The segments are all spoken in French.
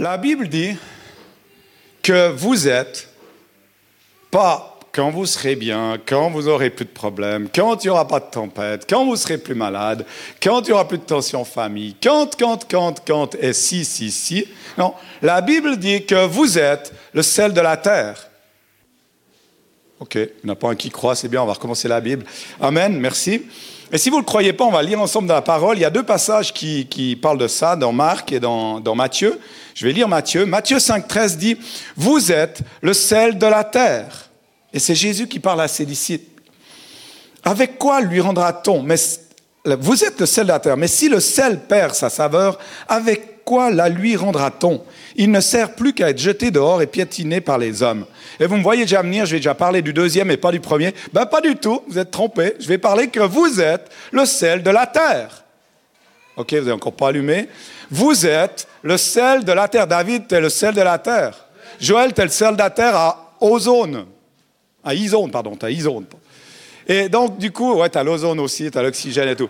La Bible dit que vous êtes pas quand vous serez bien, quand vous aurez plus de problèmes, quand il n'y aura pas de tempête, quand vous serez plus malade, quand il n'y aura plus de tension en famille, quand, quand, quand, quand, et si, si, si. Non, la Bible dit que vous êtes le sel de la terre. Ok, il n'y en a pas un qui croit, c'est bien, on va recommencer la Bible. Amen, merci. Et si vous ne le croyez pas, on va lire ensemble la parole. Il y a deux passages qui, qui parlent de ça, dans Marc et dans, dans Matthieu. Je vais lire Matthieu. Matthieu 5, 13 dit, Vous êtes le sel de la terre. Et c'est Jésus qui parle à ses. Avec quoi lui rendra-t-on? Mais vous êtes le sel de la terre, mais si le sel perd sa saveur, avec quoi la lui rendra-t-on? Il ne sert plus qu'à être jeté dehors et piétiné par les hommes. Et vous me voyez déjà venir, je vais déjà parler du deuxième et pas du premier. Ben pas du tout, vous êtes trompés. Je vais parler que vous êtes le sel de la terre. Ok, vous n'avez encore pas allumé. Vous êtes le sel de la terre. David, tu es le sel de la terre. Joël, tu es le sel de la terre à ozone. À isone, pardon, tu as isone. Et donc, du coup, ouais, tu as l'ozone aussi, tu as l'oxygène et tout.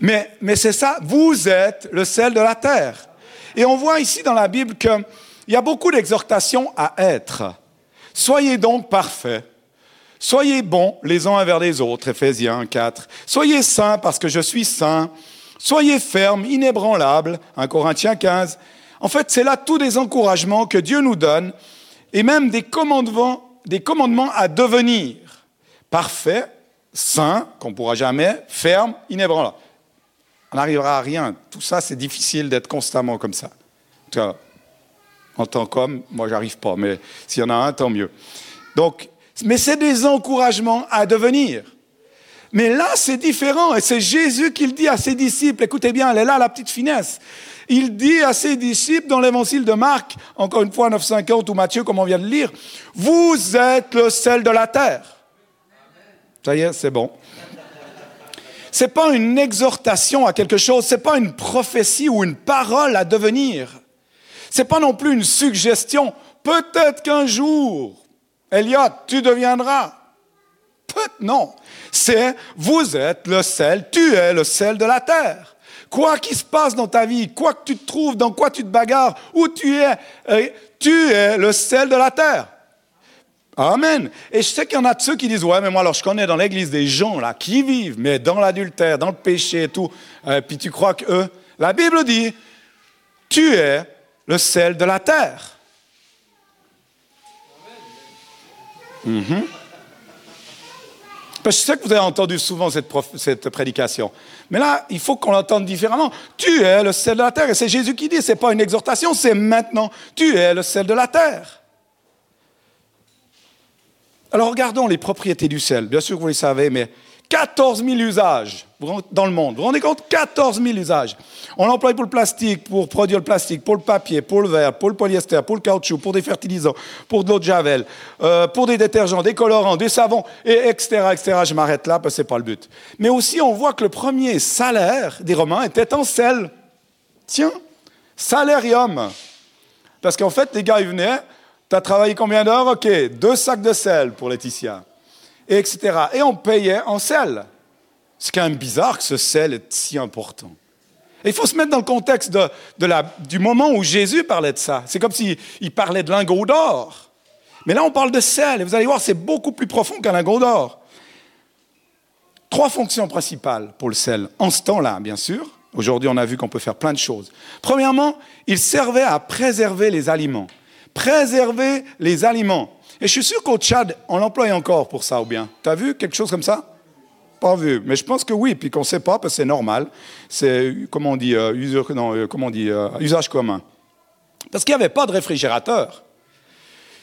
Mais, mais c'est ça, vous êtes le sel de la terre. Et on voit ici dans la Bible qu'il y a beaucoup d'exhortations à être. Soyez donc parfaits. Soyez bons les uns envers les autres, Ephésiens 4. Soyez saints parce que je suis saint. Soyez fermes, inébranlables, 1 Corinthiens 15. En fait, c'est là tous des encouragements que Dieu nous donne et même des commandements des commandements à devenir parfait, saint, qu'on ne pourra jamais, ferme, inébranlable. On n'arrivera à rien. Tout ça, c'est difficile d'être constamment comme ça. En tant qu'homme, moi, j'arrive pas, mais s'il y en a un, tant mieux. Donc, mais c'est des encouragements à devenir. Mais là, c'est différent, et c'est Jésus qui le dit à ses disciples. Écoutez bien, elle est là, la petite finesse il dit à ses disciples dans l'évangile de Marc, encore une fois 9,50 ou Matthieu, comme on vient de lire, vous êtes le sel de la terre. Ça y est, c'est bon. C'est pas une exhortation à quelque chose, c'est pas une prophétie ou une parole à devenir. C'est pas non plus une suggestion. Peut-être qu'un jour, Elliot, tu deviendras. Non. C'est vous êtes le sel, tu es le sel de la terre. Quoi qu'il se passe dans ta vie, quoi que tu te trouves, dans quoi tu te bagarres, où tu es, euh, tu es le sel de la terre. Amen. Et je sais qu'il y en a de ceux qui disent, ouais, mais moi, alors je connais dans l'église des gens là qui vivent, mais dans l'adultère, dans le péché et tout, euh, puis tu crois que eux, la Bible dit, tu es le sel de la terre. Amen. Parce que je sais que vous avez entendu souvent cette, prédication. Mais là, il faut qu'on l'entende différemment. Tu es le sel de la terre. Et c'est Jésus qui dit, ce n'est pas une exhortation, c'est maintenant. Tu es le sel de la terre. Alors regardons les propriétés du sel. Bien sûr que vous le savez, mais 14 000 usages dans le monde. Vous vous rendez compte? 14 000 usages. On l'emploie pour le plastique, pour produire le plastique, pour le papier, pour le verre, pour le polyester, pour le caoutchouc, pour des fertilisants, pour de l'eau de javel, euh, pour des détergents, des colorants, des savons, et etc., etc. Je m'arrête là parce que ce n'est pas le but. Mais aussi, on voit que le premier salaire des Romains était en sel. Tiens, salarium. Parce qu'en fait, les gars, ils venaient, tu as travaillé combien d'heures? OK, deux sacs de sel pour Laetitia etc. Et on payait en sel. C'est quand même bizarre que ce sel est si important. il faut se mettre dans le contexte de, du moment où Jésus parlait de ça. C'est comme s'il parlait de lingots d'or. Mais là, on parle de sel, et vous allez voir, c'est beaucoup plus profond qu'un lingot d'or. Trois fonctions principales pour le sel, en ce temps-là, bien sûr. Aujourd'hui, on a vu qu'on peut faire plein de choses. Premièrement, il servait à préserver les aliments. Préserver les aliments. Et je suis sûr qu'au Tchad, on l'emploie encore pour ça, ou bien Tu as vu quelque chose comme ça? Pas vu. Mais je pense que oui, puis qu'on ne sait pas, parce que c'est normal. C'est, comment on dit, euh, euh, comment on dit euh, usage commun. Parce qu'il n'y avait pas de réfrigérateur.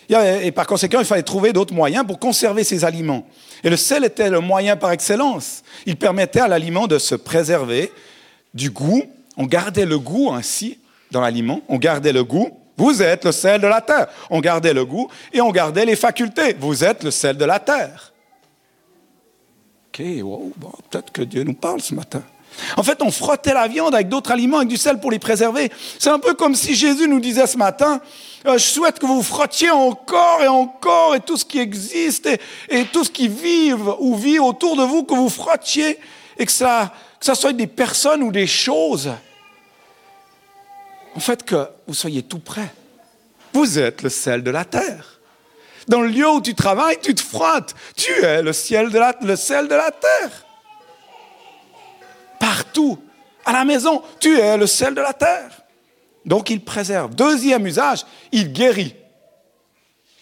Et par conséquent, il fallait trouver d'autres moyens pour conserver ces aliments. Et le sel était le moyen par excellence. Il permettait à l'aliment de se préserver du goût. On gardait le goût ainsi dans l'aliment. On gardait le goût. Vous êtes le sel de la terre. On gardait le goût et on gardait les facultés. Vous êtes le sel de la terre. OK, wow, peut-être que Dieu nous parle ce matin. En fait, on frottait la viande avec d'autres aliments, avec du sel pour les préserver. C'est un peu comme si Jésus nous disait ce matin, euh, je souhaite que vous frottiez encore et encore et tout ce qui existe et, tout ce qui vit ou vit autour de vous, que vous frottiez et que ça, que ça soit des personnes ou des choses en fait, que vous soyez tout prêt. Vous êtes le sel de la terre. Dans le lieu où tu travailles, tu te frottes. Tu es le, ciel de la, le sel de la terre. Partout. À la maison, tu es le sel de la terre. Donc il préserve. Deuxième usage, il guérit.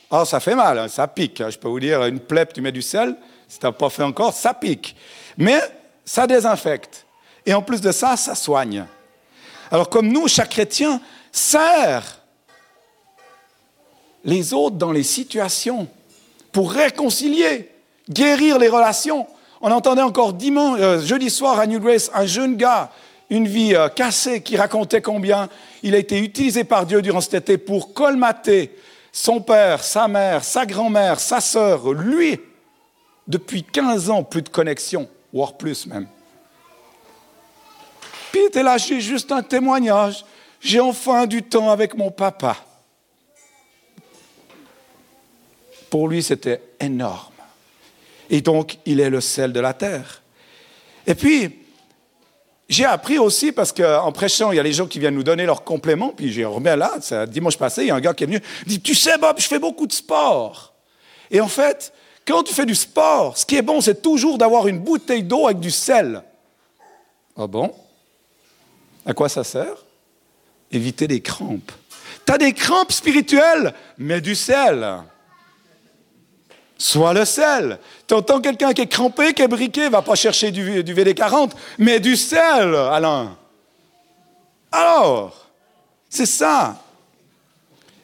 Oh, ça fait mal, hein, ça pique. Hein. Je peux vous dire, une plaie, tu mets du sel, si tu n'as pas fait encore, ça pique. Mais ça désinfecte. Et en plus de ça, ça soigne. Alors comme nous, chaque chrétien sert les autres dans les situations pour réconcilier, guérir les relations. On entendait encore dimanche, euh, jeudi soir à New Grace un jeune gars, une vie euh, cassée, qui racontait combien il a été utilisé par Dieu durant cet été pour colmater son père, sa mère, sa grand-mère, sa sœur, lui, depuis 15 ans, plus de connexion, voire plus même. Puis il là, j'ai juste un témoignage. J'ai enfin du temps avec mon papa. Pour lui, c'était énorme. Et donc, il est le sel de la terre. Et puis, j'ai appris aussi, parce qu'en prêchant, il y a les gens qui viennent nous donner leurs compléments, puis j'ai remis là, dimanche passé, il y a un gars qui est venu, il dit, tu sais Bob, je fais beaucoup de sport. Et en fait, quand tu fais du sport, ce qui est bon, c'est toujours d'avoir une bouteille d'eau avec du sel. Ah bon? À quoi ça sert? Éviter des crampes. Tu as des crampes spirituelles, mais du sel. Sois le sel. Tu entends quelqu'un qui est crampé, qui est briqué, va pas chercher du, du VD40, mais du sel, Alain. Alors, c'est ça.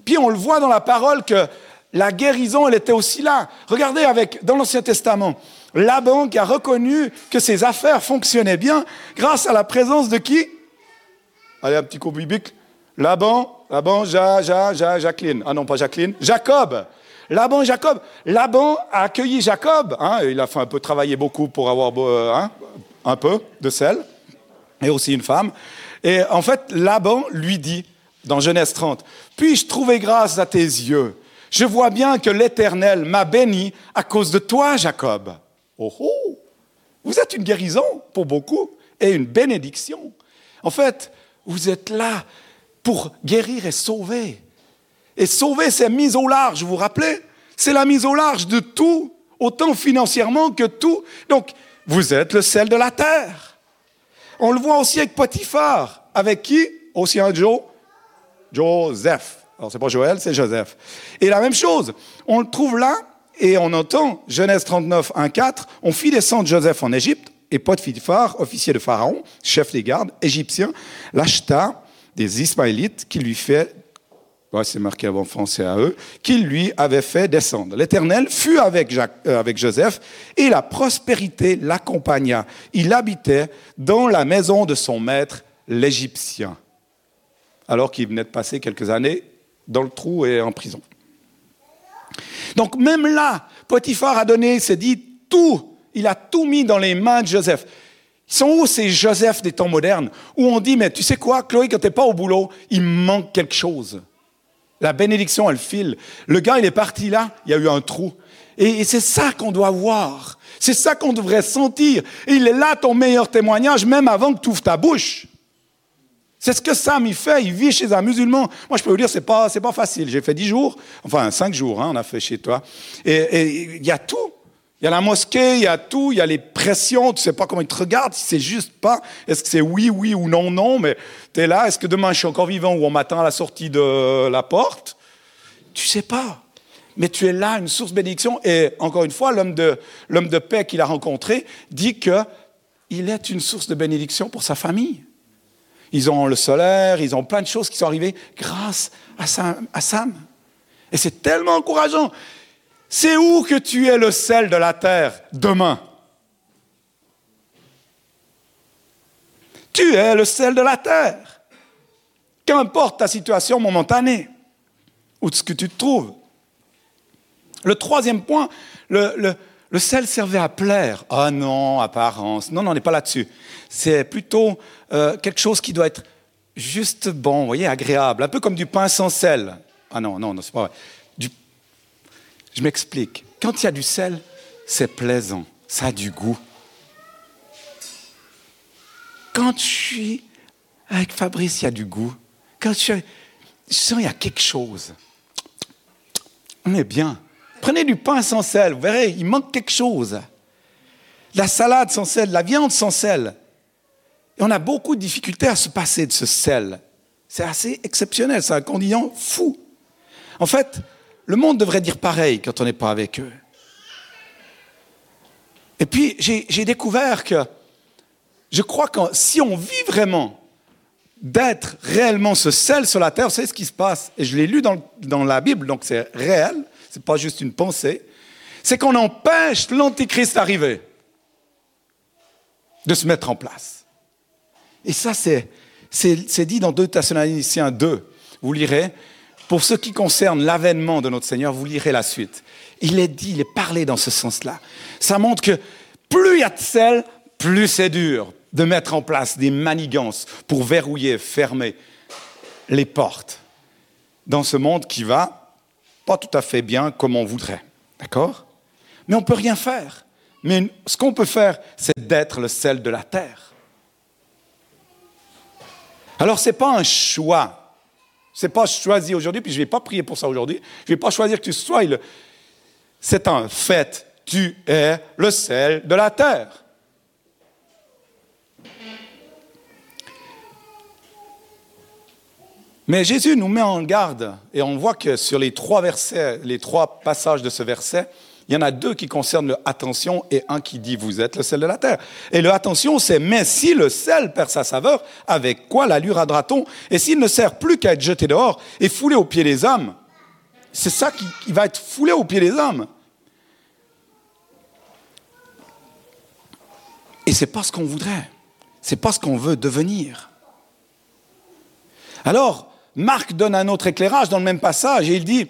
Puis on le voit dans la parole que la guérison, elle était aussi là. Regardez avec, dans l'Ancien Testament, Laban qui a reconnu que ses affaires fonctionnaient bien grâce à la présence de qui? Allez, un petit coup biblique. Laban, Laban, ja, ja, ja, Jacqueline. Ah non, pas Jacqueline, Jacob. Laban Jacob. Laban a accueilli Jacob. Hein, il a fait un peu travailler beaucoup pour avoir euh, hein, un peu de sel. Et aussi une femme. Et en fait, Laban lui dit, dans Genèse 30, Puis-je trouver grâce à tes yeux? Je vois bien que l'Éternel m'a béni à cause de toi, Jacob. Oh oh Vous êtes une guérison pour beaucoup et une bénédiction. En fait, vous êtes là pour guérir et sauver. Et sauver, c'est mise au large, vous vous rappelez? C'est la mise au large de tout, autant financièrement que tout. Donc, vous êtes le sel de la terre. On le voit aussi avec Potiphar. Avec qui? Aussi un Joe Joseph. Alors, c'est pas Joël, c'est Joseph. Et la même chose, on le trouve là, et on entend Genèse 39, 1, 4, on fit descendre Joseph en Égypte, et Potiphar, officier de Pharaon, chef des gardes égyptiens, l'acheta des Ismaélites qui lui fait c'est marqué avant français à eux, qu'il lui avait fait descendre. L'Éternel fut avec, euh, avec Joseph et la prospérité l'accompagna. Il habitait dans la maison de son maître, l'Égyptien, alors qu'il venait de passer quelques années dans le trou et en prison. Donc même là, Potiphar a donné, s'est dit tout, il a tout mis dans les mains de Joseph. Ils sont où ces Joseph des temps modernes où on dit, mais tu sais quoi, Chloé, quand tu n'es pas au boulot, il manque quelque chose. La bénédiction, elle file. Le gars, il est parti là, il y a eu un trou. Et, c'est ça qu'on doit voir. C'est ça qu'on devrait sentir. il est là ton meilleur témoignage, même avant que tu ouvres ta bouche. C'est ce que Sam il fait. Il vit chez un musulman. Moi, je peux vous dire, c'est pas, c'est pas facile. J'ai fait dix jours, enfin cinq jours, hein, on a fait chez toi. Et il y a tout. Il y a la mosquée, il y a tout, il y a les pressions, tu sais pas comment ils te regardent, c'est juste pas, est-ce que c'est oui, oui ou non, non, mais tu es là, est-ce que demain je suis encore vivant ou on m'attend à la sortie de la porte? Tu sais pas. Mais tu es là, une source bénédiction. Et encore une fois, l'homme de, l'homme de paix qu'il a rencontré dit qu'il est une source de bénédiction pour sa famille. Ils ont le solaire, ils ont plein de choses qui sont arrivées grâce. À Sam. Et c'est tellement encourageant. C'est où que tu es le sel de la terre? Demain Tu es le sel de la terre. Qu'importe ta situation momentanée, ou ce que tu te trouves. Le troisième point, le, sel servait à plaire. Ah non, apparence. Non, non, on n'est pas là-dessus. C'est plutôt euh, quelque chose qui doit être juste bon, vous voyez, agréable. Un peu comme du pain sans sel. Ah non, non, non, c'est pas vrai. Je m'explique. Quand il y a du sel, c'est plaisant, ça a du goût. Quand je suis avec Fabrice, il y a du goût. quand je, je sens qu'il y a quelque chose, on est bien. Prenez du pain sans sel, vous verrez, il manque quelque chose. La salade sans sel, la viande sans sel. Et on a beaucoup de difficultés à se passer de ce sel. C'est assez exceptionnel, c'est un condiment fou. En fait, le monde devrait dire pareil quand on n'est pas avec eux. Et puis, j'ai découvert que je crois que si on vit vraiment d'être réellement ce sel sur la terre, c'est ce qui se passe. Et je l'ai lu dans, dans, la Bible, donc c'est réel, ce n'est pas juste une pensée. C'est qu'on empêche l'Antichrist d'arriver, de se mettre en place. Et ça, c'est dit dans 2 Thessaloniciens 2. Vous lirez, pour ce qui concerne l'avènement de notre Seigneur, vous lirez la suite. Il est dit, il est parlé dans ce sens-là. Ça montre que plus il y a de sel, plus c'est dur de mettre en place des manigances pour verrouiller, fermer les portes dans ce monde qui va pas tout à fait bien comme on voudrait. D'accord? Mais on ne peut rien faire. Mais ce qu'on peut faire, c'est d'être le sel de la terre. Alors, ce n'est pas un choix. Ce n'est pas choisi aujourd'hui, puis je ne vais pas prier pour ça aujourd'hui. Je ne vais pas choisir que tu sois le, c'est un fait. Tu es le sel de la terre. Mais Jésus nous met en garde et on voit que sur les trois versets, les trois passages de ce verset, il y en a deux qui concernent le attention et un qui dit vous êtes le sel de la terre. Et le attention, c'est mais si le sel perd sa saveur, avec quoi la t on Et s'il ne sert plus qu'à être jeté dehors et foulé aux pieds des hommes, c'est ça qui, va être foulé aux pieds des hommes. Et c'est pas ce qu'on voudrait. C'est pas ce qu'on veut devenir. Alors, Marc donne un autre éclairage dans le même passage et il dit,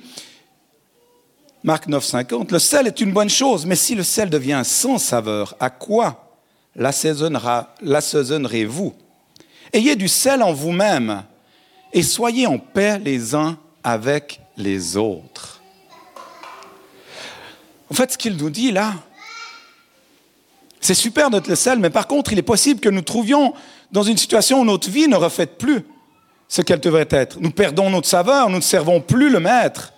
Marc 9, 50, le sel est une bonne chose, mais si le sel devient sans saveur, à quoi l'assaisonnerez-vous? Ayez du sel en vous-même et soyez en paix les uns avec les autres. En fait, ce qu'il nous dit là, c'est super notre le sel, mais par contre, il est possible que nous trouvions dans une situation où notre vie ne reflète plus ce qu'elle devrait être. Nous perdons notre saveur, nous ne servons plus le maître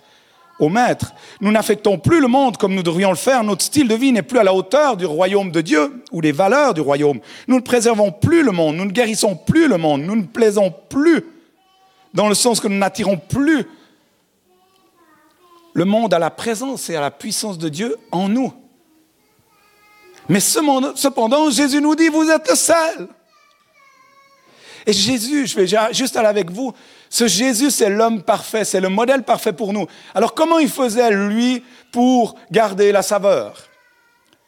au maître. Nous n'affectons plus le monde comme nous devrions le faire. Notre style de vie n'est plus à la hauteur du royaume de Dieu ou des valeurs du royaume. Nous ne préservons plus le monde, nous ne guérissons plus le monde, nous ne plaisons plus dans le sens que nous n'attirons plus le monde à la présence et à la puissance de Dieu en nous. Mais cependant, Jésus nous dit, vous êtes le sel. Et Jésus, je vais juste aller avec vous, ce Jésus, c'est l'homme parfait, c'est le modèle parfait pour nous. Alors comment il faisait, lui, pour garder la saveur?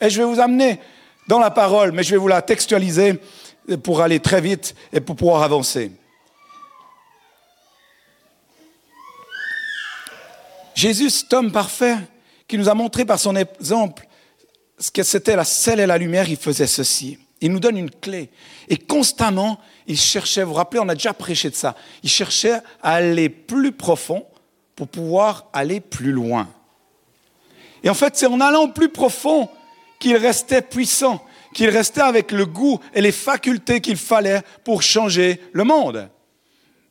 Et je vais vous amener dans la parole, mais je vais vous la textualiser pour aller très vite et pour pouvoir avancer. Jésus, cet homme parfait, qui nous a montré par son exemple ce que c'était la sel et la lumière, il faisait ceci. Il nous donne une clé. Et constamment, il cherchait, vous vous rappelez, on a déjà prêché de ça, il cherchait à aller plus profond pour pouvoir aller plus loin. Et en fait, c'est en allant plus profond qu'il restait puissant, qu'il restait avec le goût et les facultés qu'il fallait pour changer le monde.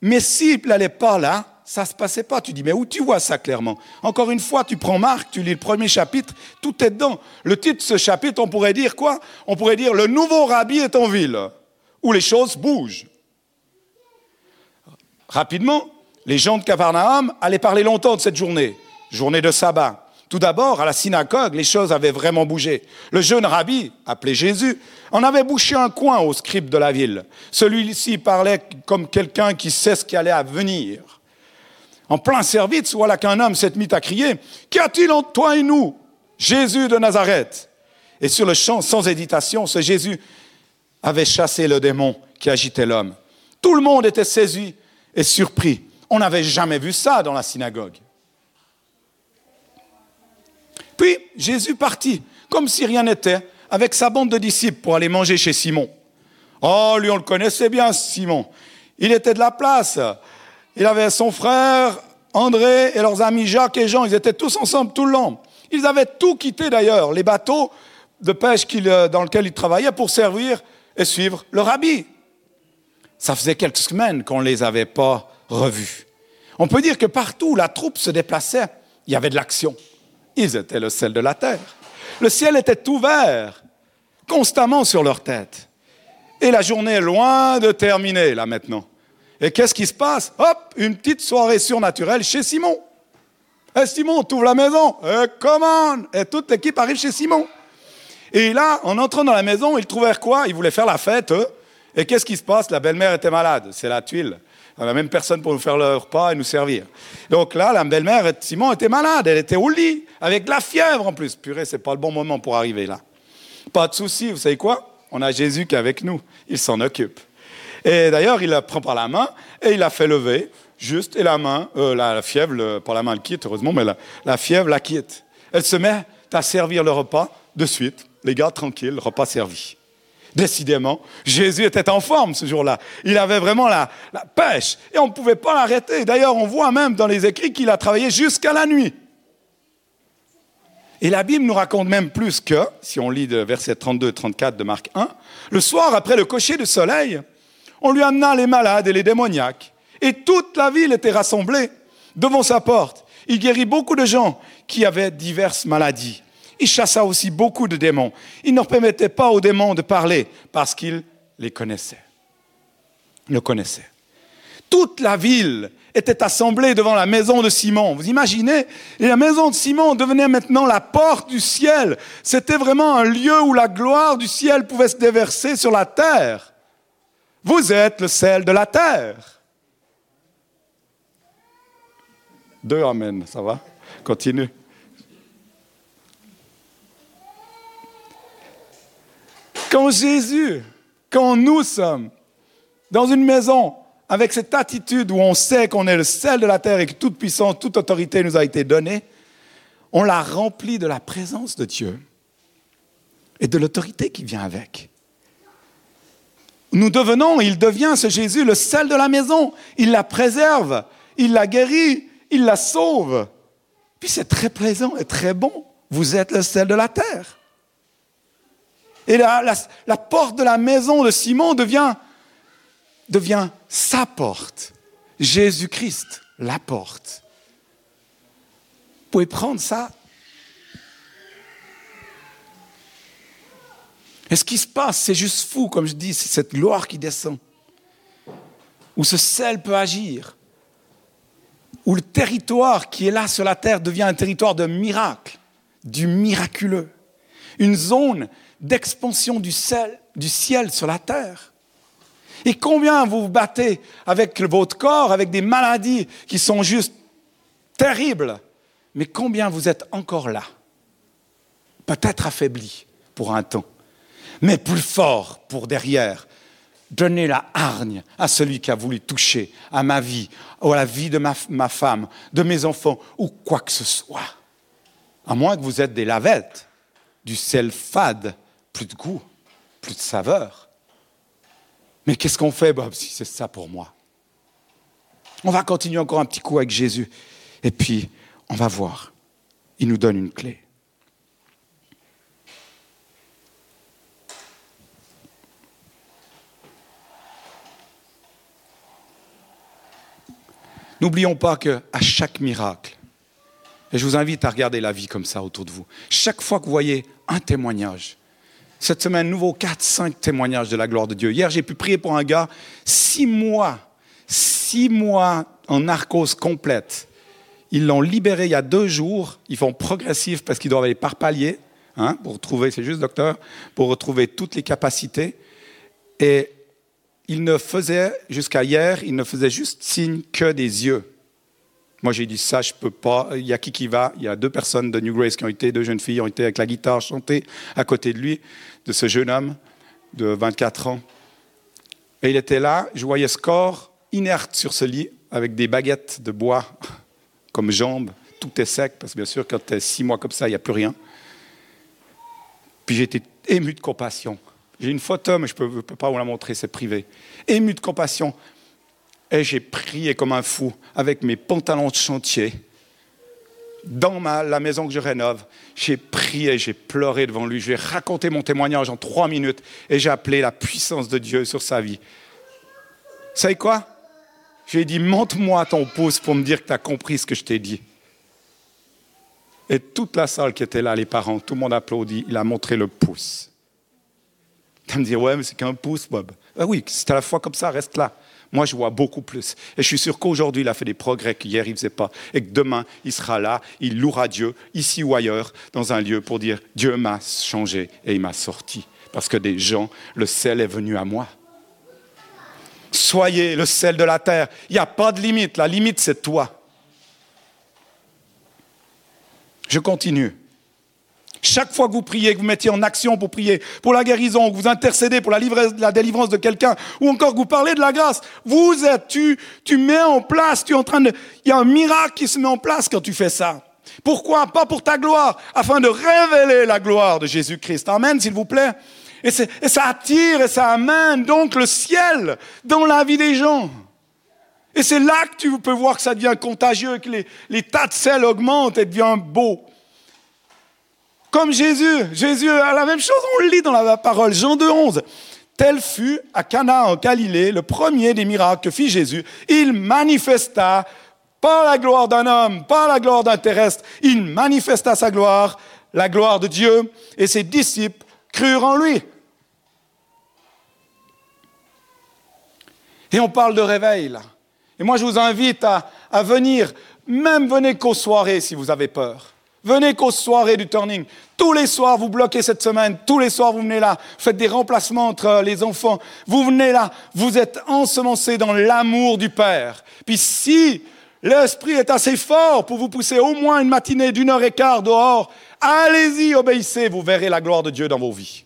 Mais s'il n'allait pas là, ça se passait pas. Tu dis, mais où tu vois ça clairement? Encore une fois, tu prends Marc, tu lis le premier chapitre, tout est dedans. Le titre de ce chapitre, on pourrait dire quoi? On pourrait dire, le nouveau rabbi est en ville, où les choses bougent. Rapidement, les gens de Capernaum allaient parler longtemps de cette journée, journée de sabbat. Tout d'abord, à la synagogue, les choses avaient vraiment bougé. Le jeune rabbi, appelé Jésus, en avait bouché un coin au scribe de la ville. Celui-ci parlait comme quelqu'un qui sait ce qui allait à venir en plein service, voilà qu'un homme s'est mis à crier Qu'y a-t-il entre toi et nous Jésus de Nazareth? Et sur le champ, sans hésitation, ce Jésus avait chassé le démon qui agitait l'homme. Tout le monde était saisi et surpris. On n'avait jamais vu ça dans la synagogue. Puis Jésus partit, comme si rien n'était, avec sa bande de disciples pour aller manger chez Simon. Oh, lui, on le connaissait bien, Simon. Il était de la place. Il avait son frère André et leurs amis Jacques et Jean. Ils étaient tous ensemble tout le long. Ils avaient tout quitté d'ailleurs, les bateaux de pêche euh, dans lesquels ils travaillaient pour servir et suivre le rabbi. Ça faisait quelques semaines qu'on ne les avait pas revue. On peut dire que partout où la troupe se déplaçait, il y avait de l'action. Ils étaient le sel de la terre. Le ciel était ouvert constamment sur leur tête. Et la journée est loin de terminer, là maintenant. Et qu'est-ce qui se passe Hop, une petite soirée surnaturelle chez Simon. Eh Simon, t'ouvres la maison. Eh, come Et toute l'équipe arrive chez Simon. Et là, en entrant dans la maison, ils trouvèrent quoi Ils voulaient faire la fête. Et qu'est-ce qui se passe La belle-mère était malade. C'est la tuile. On n'a même personne pour nous faire le repas et nous servir. Donc là, la belle-mère, Simon, était malade. Elle était au lit, avec de la fièvre en plus. Purée, c'est pas le bon moment pour arriver là. Pas de souci, vous savez quoi? On a Jésus qui est avec nous. Il s'en occupe. Et d'ailleurs, il la prend par la main et il la fait lever, juste, et la main, euh, la, fièvre, par la main, elle quitte, heureusement, mais la, fièvre la quitte. Elle se met à servir le repas de suite. Les gars, tranquilles, repas servi. Décidément, Jésus était en forme ce jour-là. Il avait vraiment la, pêche et on ne pouvait pas l'arrêter. D'ailleurs, on voit même dans les écrits qu'il a travaillé jusqu'à la nuit. Et la Bible nous raconte même plus que, si on lit le verset 32 et 34 de Marc 1, le soir, après le cocher de soleil, on lui amena les malades et les démoniaques. Et toute la ville était rassemblée devant sa porte. Il guérit beaucoup de gens qui avaient diverses maladies. Il chassa aussi beaucoup de démons. Il ne permettait pas aux démons de parler parce qu'il les connaissait. Le connaissait. Toute la ville était assemblée devant la maison de Simon. Vous imaginez? Et la maison de Simon devenait maintenant la porte du ciel. C'était vraiment un lieu où la gloire du ciel pouvait se déverser sur la terre. Vous êtes le sel de la terre. Deux Amen, ça va? Continue. Quand Jésus, quand nous sommes dans une maison avec cette attitude où on sait qu'on est le sel de la terre et que toute puissance, toute autorité nous a été donnée, on la remplit de la présence de Dieu et de l'autorité qui vient avec. Nous devenons, il devient ce Jésus le sel de la maison. Il la préserve, il la guérit, il la sauve. Puis c'est très plaisant et très bon. Vous êtes le sel de la terre. Et la, porte de la maison de Simon devient, devient sa porte. Jésus-Christ, la porte. Vous pouvez prendre ça. Et ce qui se passe, c'est juste fou, comme je dis, c'est cette gloire qui descend. Où ce sel peut agir. Où le territoire qui est là sur la terre devient un territoire de miracle, du miraculeux. Une zone d'expansion du du ciel sur la terre. Et combien vous vous battez avec votre corps, avec des maladies qui sont juste terribles, mais combien vous êtes encore là, peut-être affaibli pour un temps, mais plus fort pour derrière. Donnez la hargne à celui qui a voulu toucher à ma vie, ou à la vie de ma, ma femme, de mes enfants, ou quoi que ce soit. À moins que vous êtes des lavettes, du sel fade, plus de goût, plus de saveur. Mais qu'est-ce qu'on fait, Bob, si c'est ça pour moi? On va continuer encore un petit coup avec Jésus. Et puis, on va voir. Il nous donne une clé. N'oublions pas qu'à chaque miracle, et je vous invite à regarder la vie comme ça autour de vous, chaque fois que vous voyez un témoignage, cette semaine, nouveau 4, 5 témoignages de la gloire de Dieu. Hier, j'ai pu prier pour un gars, six mois, six mois en narcose complète. Ils l'ont libéré il y a deux jours. Ils font progressif parce qu'ils doivent aller par palier, hein, pour retrouver, c'est juste docteur, pour retrouver toutes les capacités. Et il ne faisait, jusqu'à hier, il ne faisait juste signe que des yeux. Moi, j'ai dit ça, je peux pas. Il y a qui qui va? Il y a deux personnes de New Grace qui ont été, deux jeunes filles ont été avec la guitare chanter à côté de lui, de ce jeune homme de 24 ans. Et il était là, je voyais ce corps inerte sur ce lit, avec des baguettes de bois comme jambes. Tout est sec, parce que bien sûr, quand tu es six mois comme ça, il n'y a plus rien. Puis j'étais ému de compassion. J'ai une photo, mais je ne peux, pas vous la montrer, c'est privé. Ému de compassion. Et j'ai prié comme un fou avec mes pantalons de chantier dans ma, la maison que je rénove. J'ai prié, j'ai pleuré devant lui. Je lui ai raconté mon témoignage en trois minutes et j'ai appelé la puissance de Dieu sur sa vie. Vous savez quoi? Je lui ai dit, montre-moi ton pouce pour me dire que tu as compris ce que je t'ai dit. Et toute la salle qui était là, les parents, tout le monde applaudit, il a montré le pouce. Tu me dire, ouais, mais c'est qu'un pouce, Bob. Ah oui, c'est à la fois comme ça, reste là. Moi, je vois beaucoup plus. Et je suis sûr qu'aujourd'hui, il a fait des progrès qu'hier, il ne faisait pas. Et que demain, il sera là, il louera Dieu, ici ou ailleurs, dans un lieu pour dire Dieu m'a changé et il m'a sorti. Parce que des gens, le sel est venu à moi. Soyez le sel de la terre. Il n'y a pas de limite. La limite, c'est toi. Je continue. Chaque fois que vous priez, que vous mettez en action pour prier pour la guérison, que vous intercédez pour la, délivrance de quelqu'un, ou encore que vous parlez de la grâce, vous êtes, tu, tu mets en place, tu es en train de, il y a un miracle qui se met en place quand tu fais ça. Pourquoi? Pas pour ta gloire, afin de révéler la gloire de Jésus-Christ. Amen, s'il vous plaît. Et, et ça attire et ça amène donc le ciel dans la vie des gens. Et c'est là que tu peux voir que ça devient contagieux, que les, les tas de sel augmentent et devient beau. Comme Jésus. Jésus a la même chose, on le lit dans la parole. Jean 2, 11. Tel fut à Cana en Galilée le premier des miracles que fit Jésus. Il manifesta pas la gloire d'un homme, pas la gloire d'un terrestre. Il manifesta sa gloire, la gloire de Dieu, et ses disciples crurent en lui. Et on parle de réveil là. Et moi, je vous invite à, venir, même venez qu'aux soirées si vous avez peur. Venez qu'aux soirées du turning. Tous les soirs, vous bloquez cette semaine. Tous les soirs, vous venez là. Faites des remplacements entre les enfants. Vous venez là. Vous êtes ensemencés dans l'amour du Père. Puis si l'Esprit est assez fort pour vous pousser au moins une matinée d'une heure et quart dehors, allez-y, obéissez. Vous verrez la gloire de Dieu dans vos vies.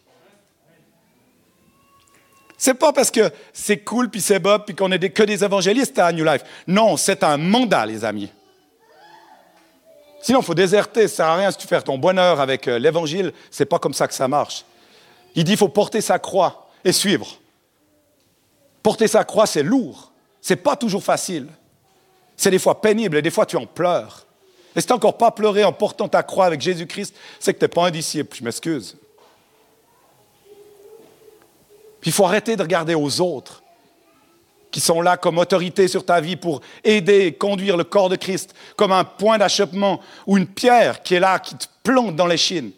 C'est pas parce que c'est cool, puis c'est Bob, puis qu'on est que des évangélistes à New Life. Non, c'est un mandat, les amis. Sinon, il faut déserter. Ça ne sert à rien si tu fais ton bonheur avec euh, l'évangile. C'est pas comme ça que ça marche. Il dit qu'il faut porter sa croix et suivre. Porter sa croix, c'est lourd. C'est pas toujours facile. C'est des fois pénible et des fois tu en pleures. Et si tu encore pas pleuré en portant ta croix avec Jésus-Christ, c'est que tu n'es pas un disciple. Je m'excuse. Puis il faut arrêter de regarder aux autres qui sont là comme autorité sur ta vie pour aider et conduire le corps de Christ comme un point d'achoppement ou une pierre qui est là, qui te plante dans les chines.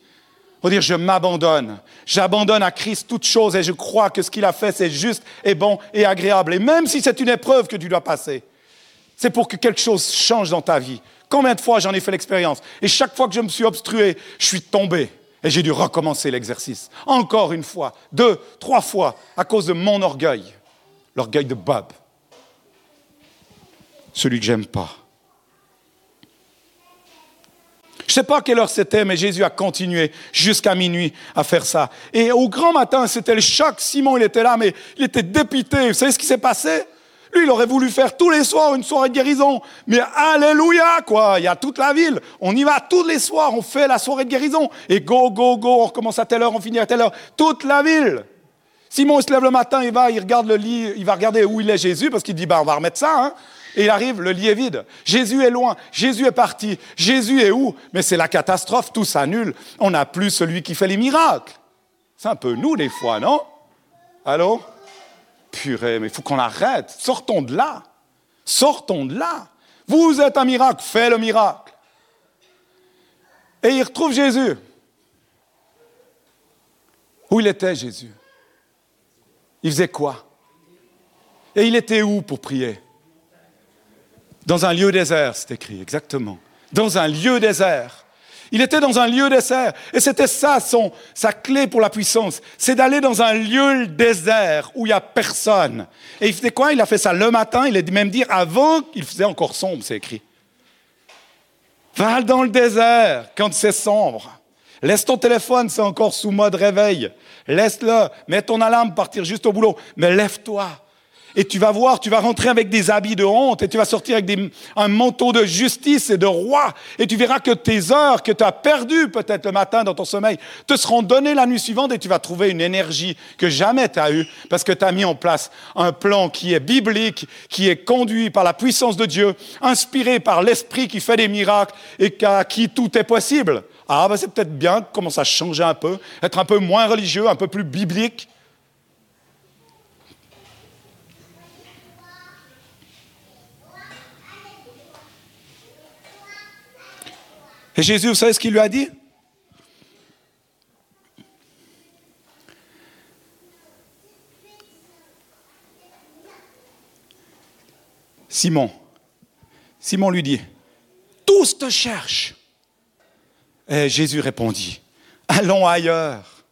Pour dire, je m'abandonne. J'abandonne à Christ toute chose et je crois que ce qu'il a fait, c'est juste et bon et agréable. Et même si c'est une épreuve que tu dois passer, c'est pour que quelque chose change dans ta vie. Combien de fois j'en ai fait l'expérience? Et chaque fois que je me suis obstrué, je suis tombé. Et j'ai dû recommencer l'exercice. Encore une fois, deux, trois fois, à cause de mon orgueil. L'orgueil de Bob. Celui que j'aime pas. Je ne sais pas quelle heure c'était, mais Jésus a continué jusqu'à minuit à faire ça. Et au grand matin, c'était le choc. Simon, il était là, mais il était dépité. Vous savez ce qui s'est passé? Lui, il aurait voulu faire tous les soirs une soirée de guérison. Mais alléluia, quoi. Il y a toute la ville. On y va tous les soirs. On fait la soirée de guérison. Et go, go, go. On recommence à telle heure, on finit à telle heure. Toute la ville. Simon il se lève le matin, il va, il regarde le lit, il va regarder où il est Jésus, parce qu'il dit, bah, on va remettre ça, hein. Et il arrive, le lit est vide. Jésus est loin. Jésus est parti. Jésus est où? Mais c'est la catastrophe, tout s'annule. On n'a plus celui qui fait les miracles. C'est un peu nous des fois, non? Allô? Purée, mais il faut qu'on arrête. Sortons de là. Sortons de là. Vous êtes un miracle, fais le miracle. Et il retrouve Jésus. Où il était, Jésus? Il faisait quoi? Et il était où pour prier? Dans un lieu désert, c'est écrit, exactement. Dans un lieu désert. Il était dans un lieu désert. Et c'était ça sa clé pour la puissance. C'est d'aller dans un lieu désert où il n'y a personne. Et il faisait quoi? Il a fait ça le matin. Il a même dire avant qu'il faisait encore sombre, c'est écrit. Va dans le désert quand c'est sombre. Laisse ton téléphone, c'est encore sous mode réveil. Laisse-le. Mets ton alarme, partir juste au boulot. Mais lève-toi. Et tu vas voir, tu vas rentrer avec des habits de honte et tu vas sortir avec un manteau de justice et de roi. Et tu verras que tes heures que tu as perdues peut-être le matin dans ton sommeil te seront données la nuit suivante et tu vas trouver une énergie que jamais tu as eue parce que tu as mis en place un plan qui est biblique, qui est conduit par la puissance de Dieu, inspiré par l'Esprit qui fait des miracles et à qui tout est possible. Ah, ben c'est peut-être bien de commencer à changer un peu, être un peu moins religieux, un peu plus biblique. Et Jésus, vous savez ce qu'il lui a dit? Simon. Simon lui dit, tous te cherchent. Et Jésus répondit, allons ailleurs,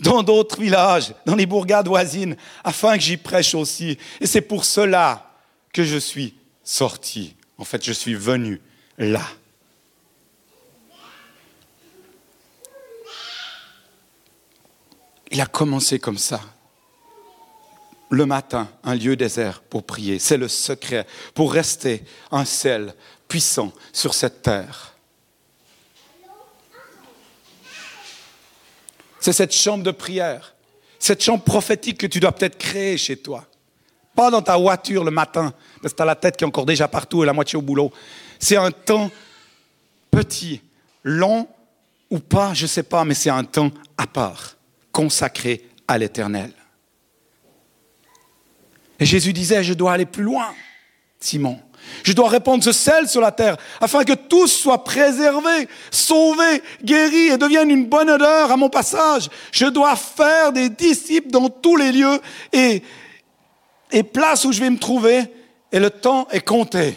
dans d'autres villages, dans les bourgades voisines, afin que j'y prêche aussi. Et c'est pour cela que je suis sorti. En fait, je suis venu là. Il a commencé comme ça. Le matin, un lieu désert pour prier. C'est le secret pour rester un sel puissant sur cette terre. C'est cette chambre de prière, cette chambre prophétique que tu dois peut-être créer chez toi. Pas dans ta voiture le matin, parce que tu as la tête qui est encore déjà partout et la moitié au boulot. C'est un temps petit, long ou pas, je ne sais pas, mais c'est un temps à part, consacré à l'éternel. Et Jésus disait, je dois aller plus loin, Simon. Je dois répandre ce sel sur la terre afin que tous soient préservés, sauvés, guéris et deviennent une bonne odeur à mon passage. Je dois faire des disciples dans tous les lieux et, et places où je vais me trouver et le temps est compté.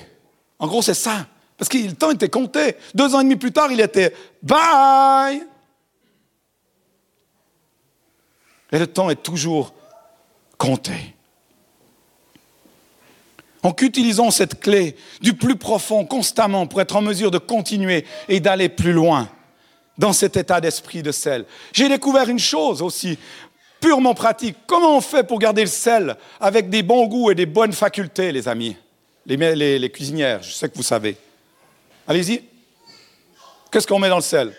En gros, c'est ça. Parce que le temps était compté. Deux ans et demi plus tard, il était bye. Et le temps est toujours compté. En utilisant cette clé du plus profond constamment pour être en mesure de continuer et d'aller plus loin dans cet état d'esprit de sel. J'ai découvert une chose aussi, purement pratique. Comment on fait pour garder le sel avec des bons goûts et des bonnes facultés, les amis? Les, les cuisinières, je sais que vous savez. Allez-y. Qu'est-ce qu'on met dans le sel?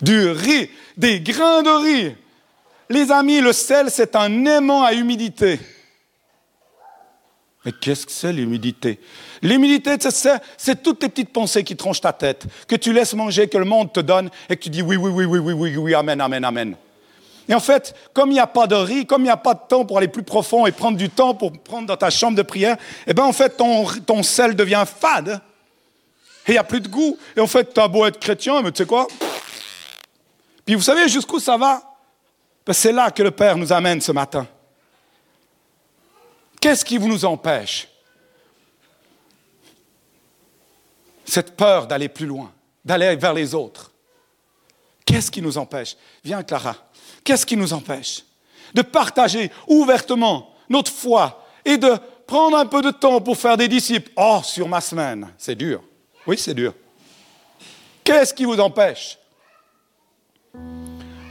Du riz, des grains de riz. Les amis, le sel, c'est un aimant à humidité. Mais qu'est-ce que c'est l'humidité? L'humidité, c'est toutes tes petites pensées qui tranchent ta tête, que tu laisses manger, que le monde te donne, et que tu dis oui, oui, oui, oui, oui, oui, oui, amen, amen, amen. Et en fait, comme il n'y a pas de riz, comme il n'y a pas de temps pour aller plus profond et prendre du temps pour prendre dans ta chambre de prière, eh bien, en fait, ton, ton sel devient fade. Et il n'y a plus de goût. Et en fait, tu as beau être chrétien, mais tu sais quoi? Puis vous savez jusqu'où ça va? Ben, C'est là que le Père nous amène ce matin. Qu'est-ce qui vous nous empêche Cette peur d'aller plus loin, d'aller vers les autres? Qu'est-ce qui nous empêche? Viens, Clara. Qu'est-ce qui nous empêche de partager ouvertement notre foi et de prendre un peu de temps pour faire des disciples? Oh, sur ma semaine, c'est dur. Oui, c'est dur. Qu'est-ce qui vous empêche?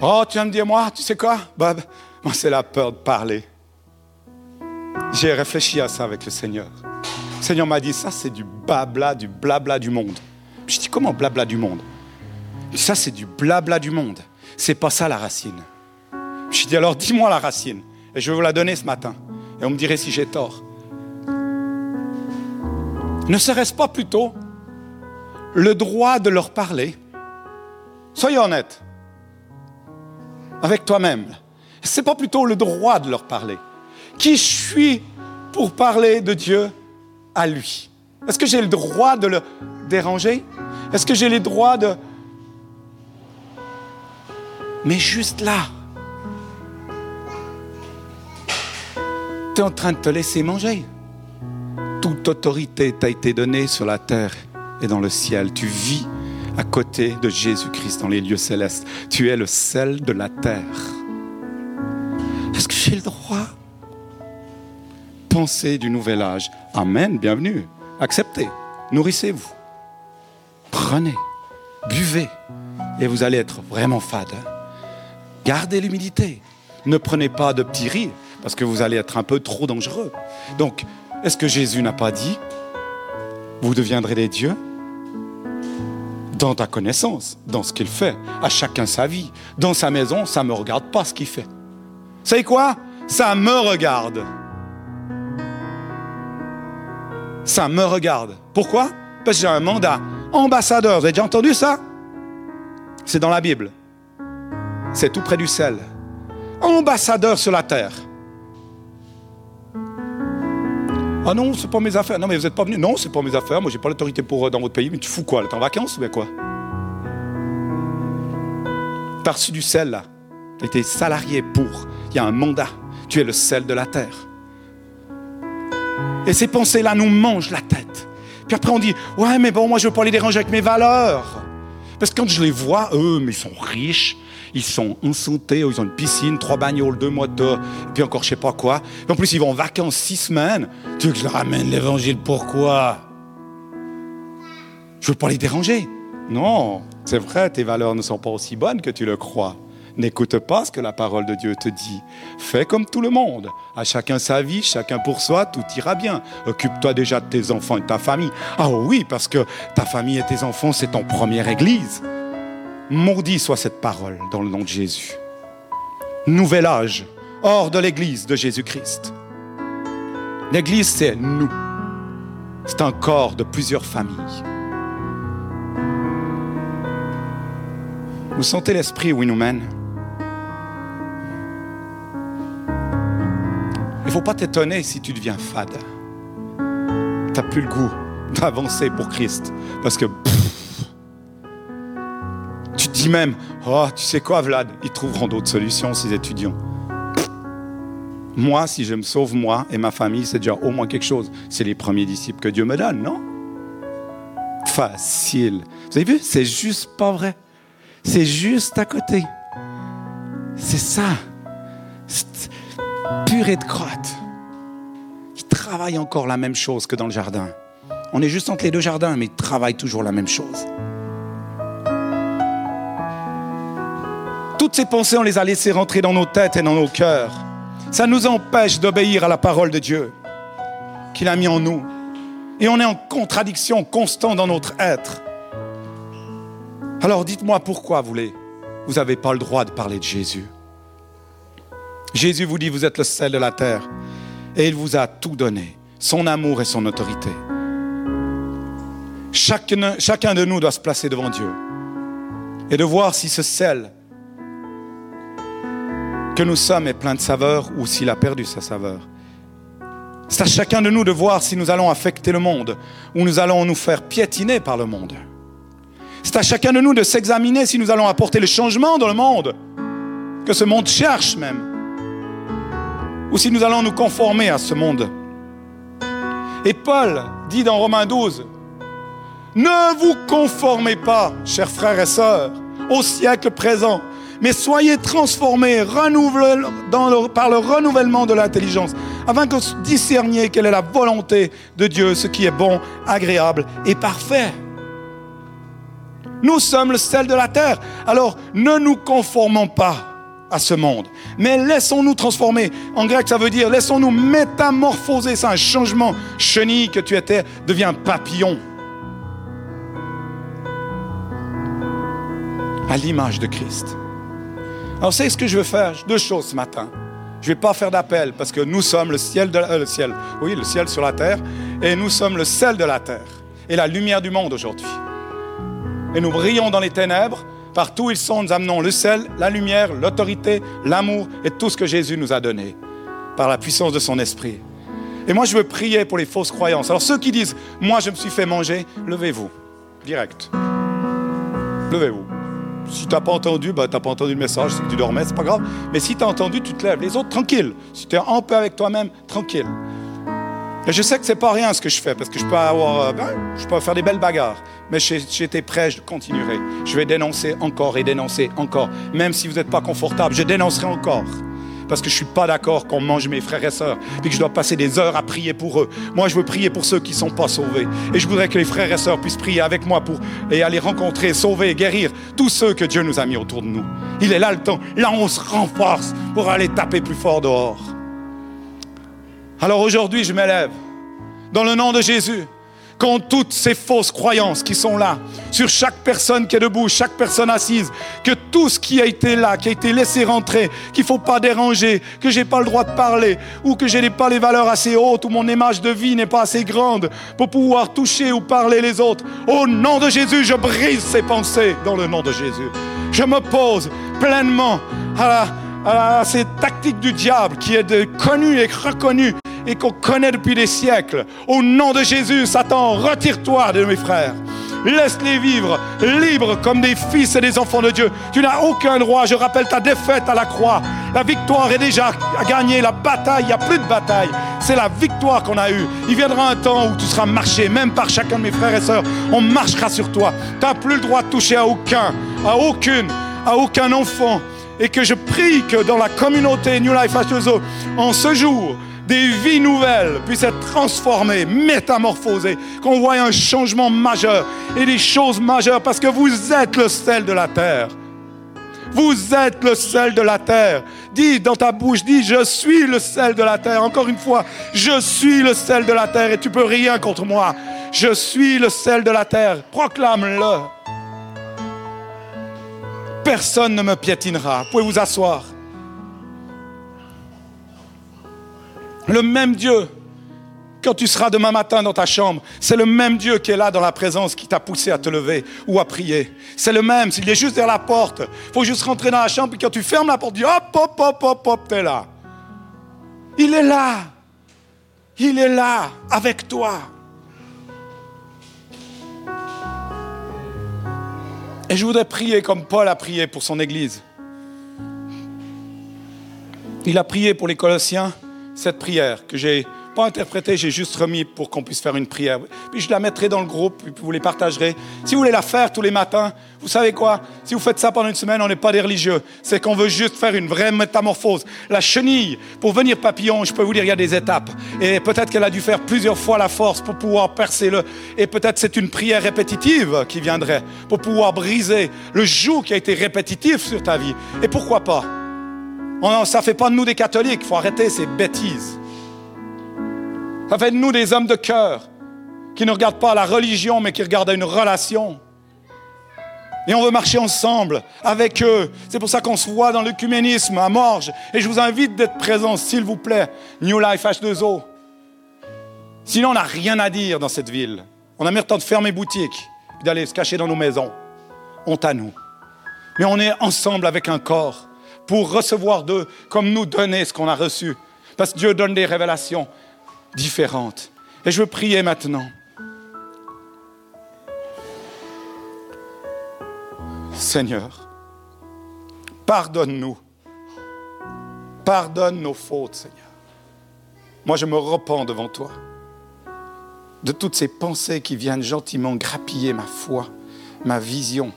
Oh, tu vas me dire, moi, tu sais quoi, Bob Moi, c'est la peur de parler. J'ai réfléchi à ça avec le Seigneur. Le Seigneur m'a dit, ça c'est du blabla, du blabla du monde. Je dis, comment blabla du monde? Ça c'est du blabla du monde. C'est pas ça la racine. Je dis, alors dis-moi la racine. Et je vais vous la donner ce matin. Et on me dirait si j'ai tort. Ne serait-ce pas plutôt le droit de leur parler? Soyez honnête avec toi-même. C'est pas plutôt le droit de leur parler qui je suis pour parler de Dieu à lui Est-ce que j'ai le droit de le déranger? Est-ce que j'ai le droit de... Mais juste là, tu es en train de te laisser manger. Toute autorité t'a été donnée sur la terre et dans le ciel. Tu vis à côté de Jésus-Christ dans les lieux célestes. Tu es le sel de la terre. Est-ce que j'ai le droit pensée du nouvel âge. Amen, bienvenue. Acceptez, nourrissez-vous. Prenez, buvez, et vous allez être vraiment fade. Gardez l'humilité. Ne prenez pas de petits riz, parce que vous allez être un peu trop dangereux. Donc, est-ce que Jésus n'a pas dit, vous deviendrez des dieux? Dans ta connaissance, dans ce qu'il fait, à chacun sa vie. Dans sa maison, ça ne me regarde pas ce qu'il fait. Savez quoi? Ça me regarde ça me regarde. Pourquoi? Parce que j'ai un mandat. Ambassadeur, vous avez déjà entendu ça? C'est dans la Bible. C'est tout près du sel. Ambassadeur sur la terre. Ah non, c'est pas mes affaires. Non, mais vous n'êtes pas venu. Non, c'est pas mes affaires. Moi, j'ai pas l'autorité pour euh, dans votre pays. Mais tu fous quoi T'es en vacances ou quoi? T'as reçu du sel là. Tu été salarié pour. Il y a un mandat. Tu es le sel de la terre. Et ces pensées-là nous mangent la tête. Puis après, on dit Ouais, mais bon, moi, je veux pas les déranger avec mes valeurs. Parce que quand je les vois, eux, mais ils sont riches, ils sont insultés, ils ont une piscine, trois bagnoles, deux motos, puis encore je sais pas quoi. en plus, ils vont en vacances six semaines. Tu veux que je leur ramène l'évangile Pourquoi? Je veux pas les déranger. Non, c'est vrai, tes valeurs ne sont pas aussi bonnes que tu le crois. N'écoute pas ce que la parole de Dieu te dit. Fais comme tout le monde. À chacun sa vie, chacun pour soi, tout ira bien. Occupe-toi déjà de tes enfants et de ta famille. Ah oui, parce que ta famille et tes enfants, c'est ton première église. Maudit soit cette parole dans le nom de Jésus. Nouvel âge, hors de l'église de Jésus-Christ. L'église, c'est nous. C'est un corps de plusieurs familles. Vous sentez l'esprit où il nous mène? Ne faut pas t'étonner si tu deviens fade. Tu n'as plus le goût d'avancer pour Christ. Parce que tu te dis même, oh, tu sais quoi, Vlad, ils trouveront d'autres solutions, ces étudiants. Moi, si je me sauve, moi et ma famille, c'est déjà au moins quelque chose. C'est les premiers disciples que Dieu me donne, non? Facile. Vous avez vu? C'est juste pas vrai. C'est juste à côté. C'est ça purée de crottes qui travaillent encore la même chose que dans le jardin. On est juste entre les deux jardins, mais ils travaillent toujours la même chose. Toutes ces pensées, on les a laissées rentrer dans nos têtes et dans nos cœurs. Ça nous empêche d'obéir à la parole de Dieu qu'il a mis en nous. Et on est en contradiction constante dans notre être. Alors dites-moi pourquoi vous n'avez pas le droit de parler de Jésus. Jésus vous dit, vous êtes le sel de la terre. Et il vous a tout donné, son amour et son autorité. Chacun, de nous doit se placer devant Dieu et de voir si ce sel que nous sommes est plein de saveur ou s'il a perdu sa saveur. C'est à chacun de nous de voir si nous allons affecter le monde ou nous allons nous faire piétiner par le monde. C'est à chacun de nous de s'examiner si nous allons apporter le changement dans le monde, que ce monde cherche même ou si nous allons nous conformer à ce monde. Et Paul dit dans Romains 12, ne vous conformez pas, chers frères et sœurs, au siècle présent, mais soyez transformés par le renouvellement de l'intelligence, afin que vous discerniez quelle est la volonté de Dieu, ce qui est bon, agréable et parfait. Nous sommes le sel de la terre, alors ne nous conformons pas à ce monde. Mais laissons-nous transformer. En grec, ça veut dire laissons-nous métamorphoser. C'est un changement. Chenille que tu étais devient papillon. À l'image de Christ. Alors, c'est ce que je veux faire. Deux choses ce matin. Je ne vais pas faire d'appel parce que nous sommes le ciel de euh, le ciel. Oui, le ciel sur la terre. Et nous sommes le sel de la terre. Et la lumière du monde aujourd'hui. Et nous brillons dans les ténèbres Partout où ils sont, nous amenons le sel, la lumière, l'autorité, l'amour et tout ce que Jésus nous a donné par la puissance de son esprit. Et moi, je veux prier pour les fausses croyances. Alors ceux qui disent, moi, je me suis fait manger, levez-vous, direct. Levez-vous. Si tu n'as pas entendu, bah, tu n'as pas entendu le message, c'est que tu dormais, c'est pas grave. Mais si tu as entendu, tu te lèves. Les autres, tranquille. Si tu es en paix avec toi-même, tranquille. Je sais que c'est pas rien ce que je fais, parce que je peux avoir, euh, ben, je peux faire des belles bagarres. Mais j'étais prêt, je continuerai. Je vais dénoncer encore et dénoncer encore. Même si vous n'êtes pas confortable, je dénoncerai encore. Parce que je ne suis pas d'accord qu'on mange mes frères et sœurs, et que je dois passer des heures à prier pour eux. Moi, je veux prier pour ceux qui ne sont pas sauvés. Et je voudrais que les frères et sœurs puissent prier avec moi pour et aller rencontrer, sauver, guérir tous ceux que Dieu nous a mis autour de nous. Il est là le temps. Là, on se renforce pour aller taper plus fort dehors. Alors aujourd'hui, je m'élève dans le nom de Jésus contre toutes ces fausses croyances qui sont là, sur chaque personne qui est debout, chaque personne assise, que tout ce qui a été là, qui a été laissé rentrer, qu'il ne faut pas déranger, que j'ai pas le droit de parler, ou que je n'ai pas les valeurs assez hautes, ou mon image de vie n'est pas assez grande pour pouvoir toucher ou parler les autres. Au nom de Jésus, je brise ces pensées dans le nom de Jésus. Je me pose pleinement à, ces tactiques du diable qui est de, connu et reconnu et qu'on connaît depuis des siècles. Au nom de Jésus, Satan, retire-toi de mes frères. Laisse-les vivre libres comme des fils et des enfants de Dieu. Tu n'as aucun droit. Je rappelle ta défaite à la croix. La victoire est déjà gagnée. La bataille, il n'y a plus de bataille. C'est la victoire qu'on a eue. Il viendra un temps où tu seras marché, même par chacun de mes frères et sœurs. On marchera sur toi. Tu n'as plus le droit de toucher à aucun, à aucune, à aucun enfant. Et que je prie que dans la communauté New Life H2O, en ce jour, des vies nouvelles puissent être transformées, métamorphosées, qu'on voit un changement majeur et des choses majeures parce que vous êtes le sel de la terre. Vous êtes le sel de la terre. Dis dans ta bouche, dis, je suis le sel de la terre. Encore une fois, je suis le sel de la terre et tu peux rien contre moi. Je suis le sel de la terre. Proclame-le. Personne ne me piétinera. Vous pouvez vous asseoir? Le même Dieu, quand tu seras demain matin dans ta chambre, c'est le même Dieu qui est là dans la présence qui t'a poussé à te lever ou à prier. C'est le même, il est juste derrière la porte. Il faut juste rentrer dans la chambre, et quand tu fermes la porte, dis hop, hop, hop, hop, hop, t'es là. Il est là. Il est là avec toi. Et je voudrais prier comme Paul a prié pour son Église. Il a prié pour les Colossiens cette prière que j'ai pas interprétée, j'ai juste remis pour qu'on puisse faire une prière. Puis je la mettrai dans le groupe, puis vous les partagerez. Si vous voulez la faire tous les matins, vous savez quoi? Si vous faites ça pendant une semaine, on n'est pas des religieux. C'est qu'on veut juste faire une vraie métamorphose. La chenille, pour venir papillon, je peux vous dire, il y a des étapes. Et peut-être qu'elle a dû faire plusieurs fois la force pour pouvoir percer le. Et peut-être c'est une prière répétitive qui viendrait pour pouvoir briser le joug qui a été répétitif sur ta vie. Et pourquoi pas? Ça ne fait pas de nous des catholiques, il faut arrêter ces bêtises. Ça fait de nous des hommes de cœur qui ne regardent pas la religion, mais qui regardent une relation. Et on veut marcher ensemble avec eux. C'est pour ça qu'on se voit dans l'œcuménisme à Morges. Et je vous invite d'être présents, s'il vous plaît. New Life H2O. Sinon, on n'a rien à dire dans cette ville. On a même le temps de fermer boutique et d'aller se cacher dans nos maisons. Honte à nous. Mais on est ensemble avec un corps pour recevoir d'eux comme nous donner ce qu'on a reçu. Parce que Dieu donne des révélations différentes. Et je veux prier maintenant. Seigneur, pardonne-nous. Pardonne nos fautes, Seigneur. Moi, je me repens devant toi de toutes ces pensées qui viennent gentiment grappiller ma foi, ma vision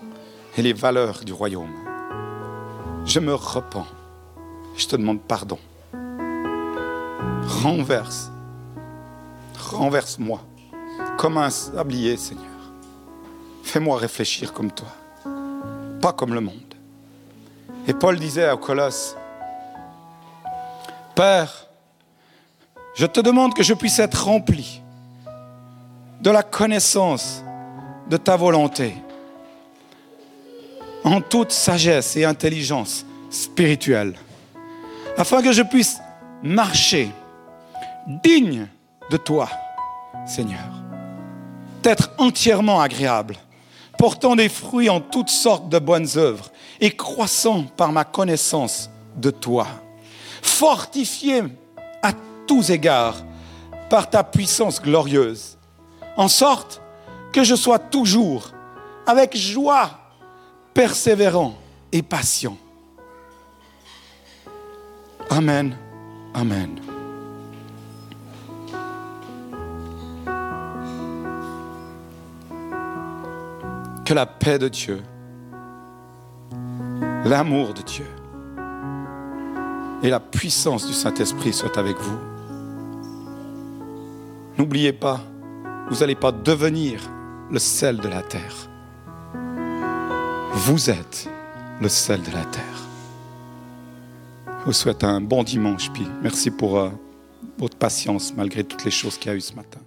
et les valeurs du royaume je me repens. Je te demande pardon. Renverse. Renverse-moi comme un sablier, Seigneur. Fais-moi réfléchir comme toi, pas comme le monde. Et Paul disait à Colosse, Père, je te demande que je puisse être rempli de la connaissance de ta volonté en toute sagesse et intelligence spirituelle, afin que je puisse marcher digne de toi, Seigneur, d'être entièrement agréable, portant des fruits en toutes sortes de bonnes œuvres et croissant par ma connaissance de toi, fortifié à tous égards par ta puissance glorieuse, en sorte que je sois toujours avec joie persévérant et patient. Amen. Amen. Que la paix de Dieu, l'amour de Dieu et la puissance du Saint-Esprit soient avec vous. N'oubliez pas, vous n'allez pas devenir le sel de la terre. Vous êtes le sel de la terre. Je vous souhaite un bon dimanche, puis merci pour euh, votre patience malgré toutes les choses qu'il y a eu ce matin.